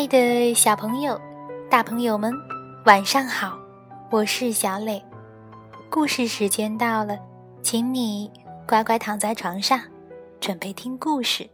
亲爱的小朋友、大朋友们，晚上好！我是小磊，故事时间到了，请你乖乖躺在床上，准备听故事。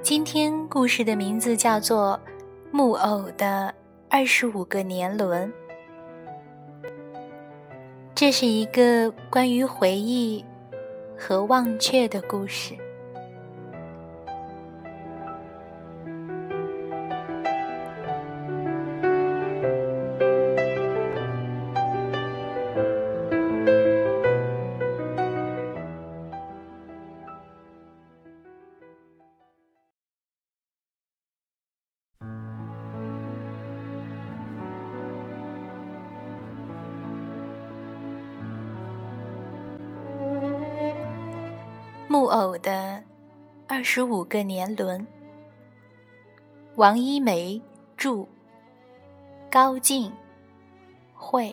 今天故事的名字叫做《木偶的二十五个年轮》。这是一个关于回忆和忘却的故事。木偶的二十五个年轮，王一梅著，高进会。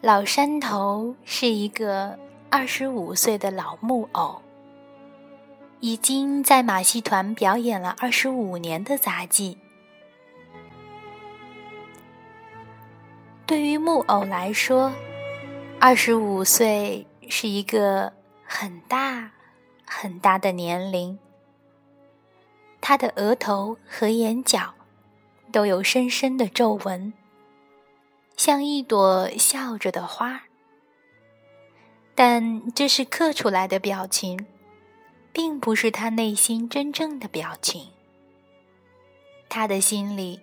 老山头是一个二十五岁的老木偶，已经在马戏团表演了二十五年的杂技。对于木偶来说，二十五岁是一个很大很大的年龄。他的额头和眼角都有深深的皱纹，像一朵笑着的花。但这是刻出来的表情，并不是他内心真正的表情。他的心里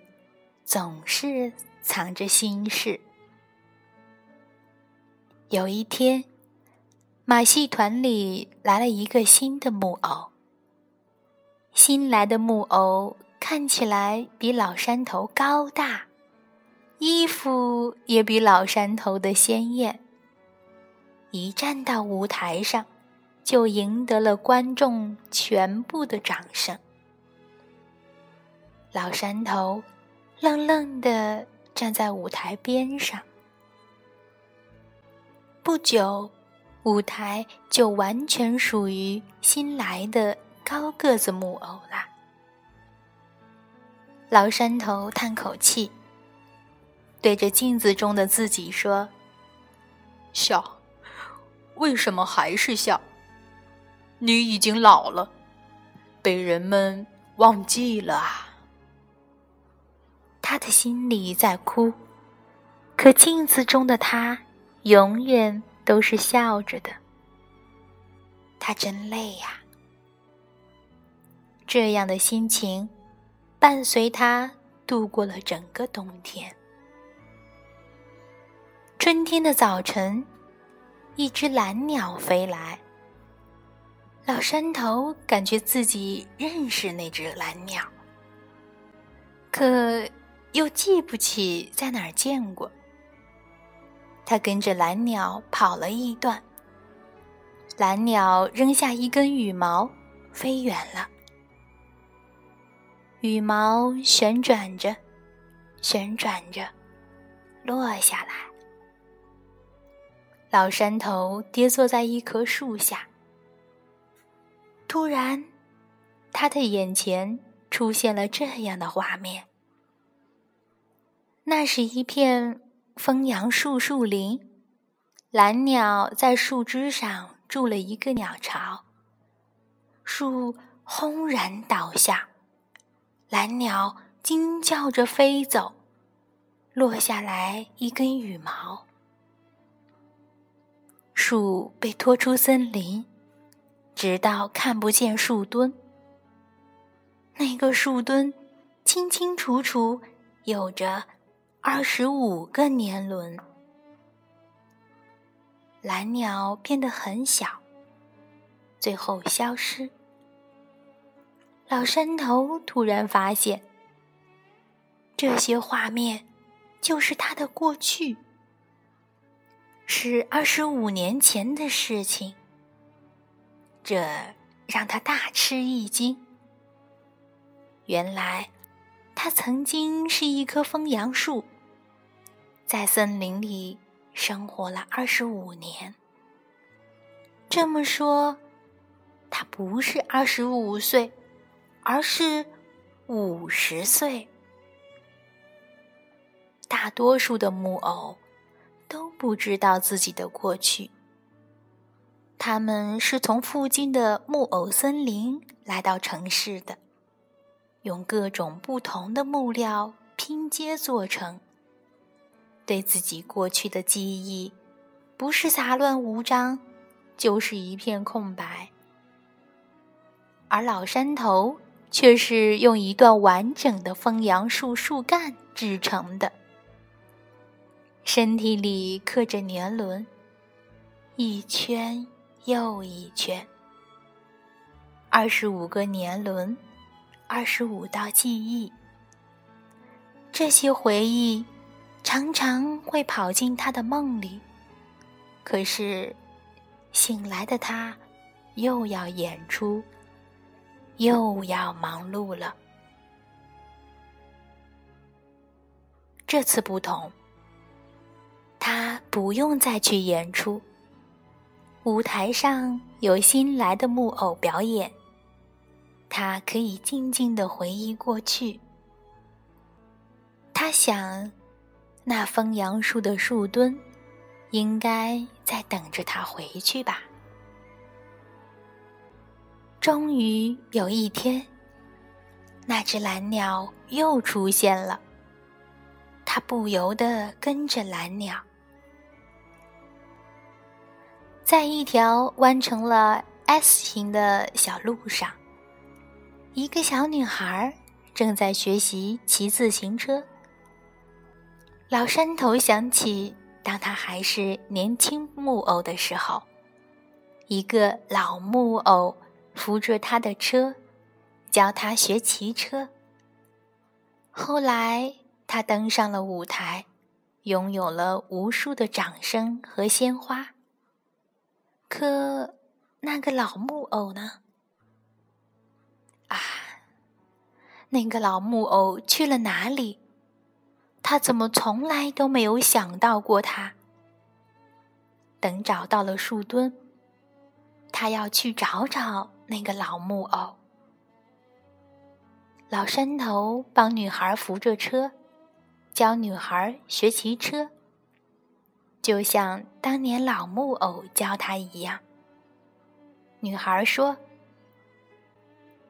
总是。藏着心事。有一天，马戏团里来了一个新的木偶。新来的木偶看起来比老山头高大，衣服也比老山头的鲜艳。一站到舞台上，就赢得了观众全部的掌声。老山头愣愣的。站在舞台边上，不久，舞台就完全属于新来的高个子木偶了。老山头叹口气，对着镜子中的自己说：“笑，为什么还是笑？你已经老了，被人们忘记了啊。”他的心里在哭，可镜子中的他永远都是笑着的。他真累呀！这样的心情伴随他度过了整个冬天。春天的早晨，一只蓝鸟飞来。老山头感觉自己认识那只蓝鸟，可。又记不起在哪儿见过。他跟着蓝鸟跑了一段，蓝鸟扔下一根羽毛，飞远了。羽毛旋转着，旋转着，落下来。老山头跌坐在一棵树下，突然，他的眼前出现了这样的画面。那是一片枫杨树树林，蓝鸟在树枝上筑了一个鸟巢。树轰然倒下，蓝鸟惊叫着飞走，落下来一根羽毛。树被拖出森林，直到看不见树墩。那个树墩清清楚楚，有着。二十五个年轮，蓝鸟变得很小，最后消失。老山头突然发现，这些画面就是他的过去，是二十五年前的事情。这让他大吃一惊。原来。他曾经是一棵枫杨树，在森林里生活了二十五年。这么说，他不是二十五岁，而是五十岁。大多数的木偶都不知道自己的过去。他们是从附近的木偶森林来到城市的，用各种不同的木料拼接做成。对自己过去的记忆，不是杂乱无章，就是一片空白。而老山头却是用一段完整的枫杨树树干制成的。身体里刻着年轮，一圈又一圈。二十五个年轮，二十五道记忆。这些回忆常常会跑进他的梦里，可是醒来的他又要演出，又要忙碌了。这次不同。他不用再去演出，舞台上有新来的木偶表演，他可以静静的回忆过去。他想，那枫杨树的树墩，应该在等着他回去吧。终于有一天，那只蓝鸟又出现了，他不由得跟着蓝鸟。在一条弯成了 S 形的小路上，一个小女孩正在学习骑自行车。老山头想起，当他还是年轻木偶的时候，一个老木偶扶着他的车，教他学骑车。后来，他登上了舞台，拥有了无数的掌声和鲜花。可那个老木偶呢？啊，那个老木偶去了哪里？他怎么从来都没有想到过他？等找到了树墩，他要去找找那个老木偶。老山头帮女孩扶着车，教女孩学骑车。就像当年老木偶教他一样，女孩说：“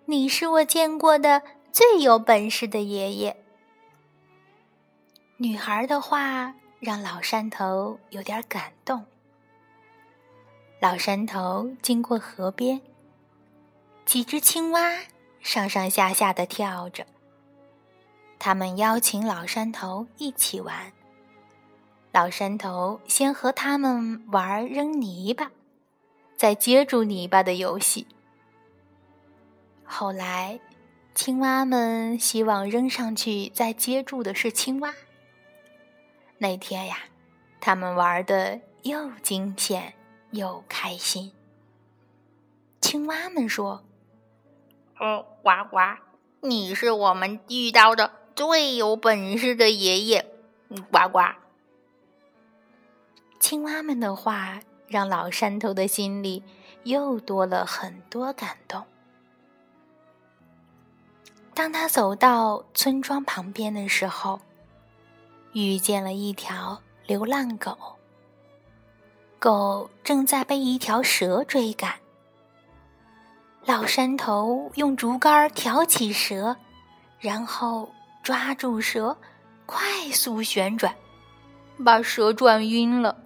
你是我见过的最有本事的爷爷。”女孩的话让老山头有点感动。老山头经过河边，几只青蛙上上下下的跳着，他们邀请老山头一起玩。老山头先和他们玩扔泥巴，再接住泥巴的游戏。后来，青蛙们希望扔上去再接住的是青蛙。那天呀，他们玩的又惊险又开心。青蛙们说：“哦，呱呱，你是我们遇到的最有本事的爷爷，呱呱。”青蛙们的话让老山头的心里又多了很多感动。当他走到村庄旁边的时候，遇见了一条流浪狗。狗正在被一条蛇追赶。老山头用竹竿挑起蛇，然后抓住蛇，快速旋转，把蛇转晕了。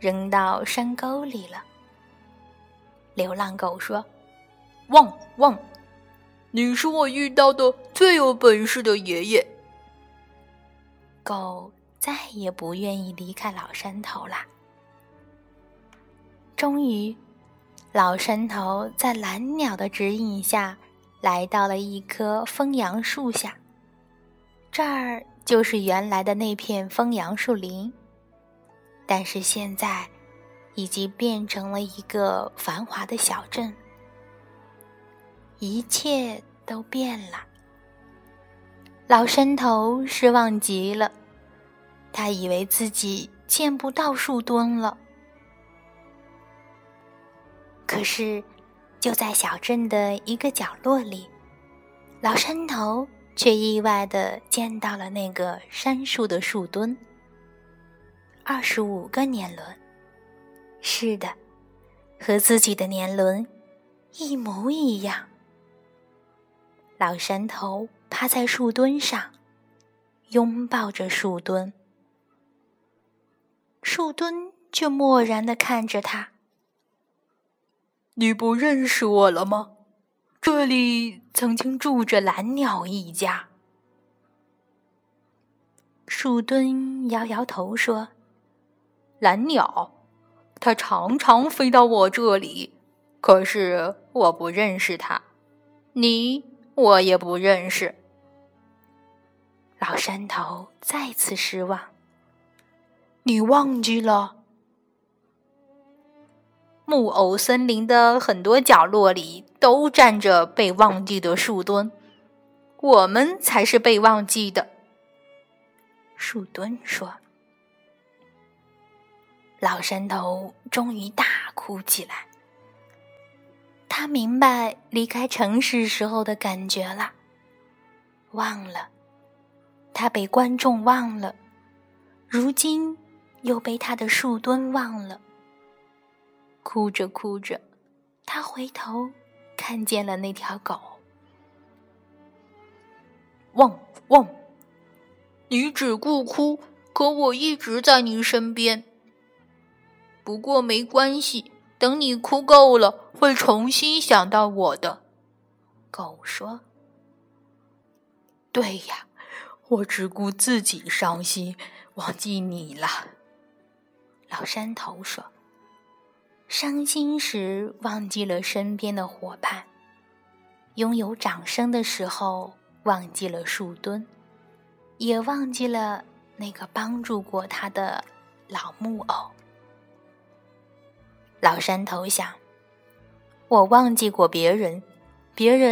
扔到山沟里了。流浪狗说：“汪汪，你是我遇到的最有本事的爷爷。”狗再也不愿意离开老山头啦。终于，老山头在蓝鸟的指引下，来到了一棵枫杨树下。这儿就是原来的那片枫杨树林。但是现在，已经变成了一个繁华的小镇，一切都变了。老山头失望极了，他以为自己见不到树墩了。可是，就在小镇的一个角落里，老山头却意外的见到了那个杉树的树墩。二十五个年轮，是的，和自己的年轮一模一样。老山头趴在树墩上，拥抱着树墩，树墩却漠然的看着他。你不认识我了吗？这里曾经住着蓝鸟一家。树墩摇摇头说：“蓝鸟，它常常飞到我这里，可是我不认识它。你，我也不认识。”老山头再次失望。你忘记了？木偶森林的很多角落里都站着被忘记的树墩，我们才是被忘记的。树墩说：“老山头终于大哭起来。他明白离开城市时候的感觉了，忘了，他被观众忘了，如今又被他的树墩忘了。”哭着哭着，他回头看见了那条狗。汪汪！你只顾哭，可我一直在你身边。不过没关系，等你哭够了，会重新想到我的。狗说：“对呀，我只顾自己伤心，忘记你了。”老山头说。伤心时忘记了身边的伙伴，拥有掌声的时候忘记了树墩，也忘记了那个帮助过他的老木偶。老山头想：我忘记过别人，别人。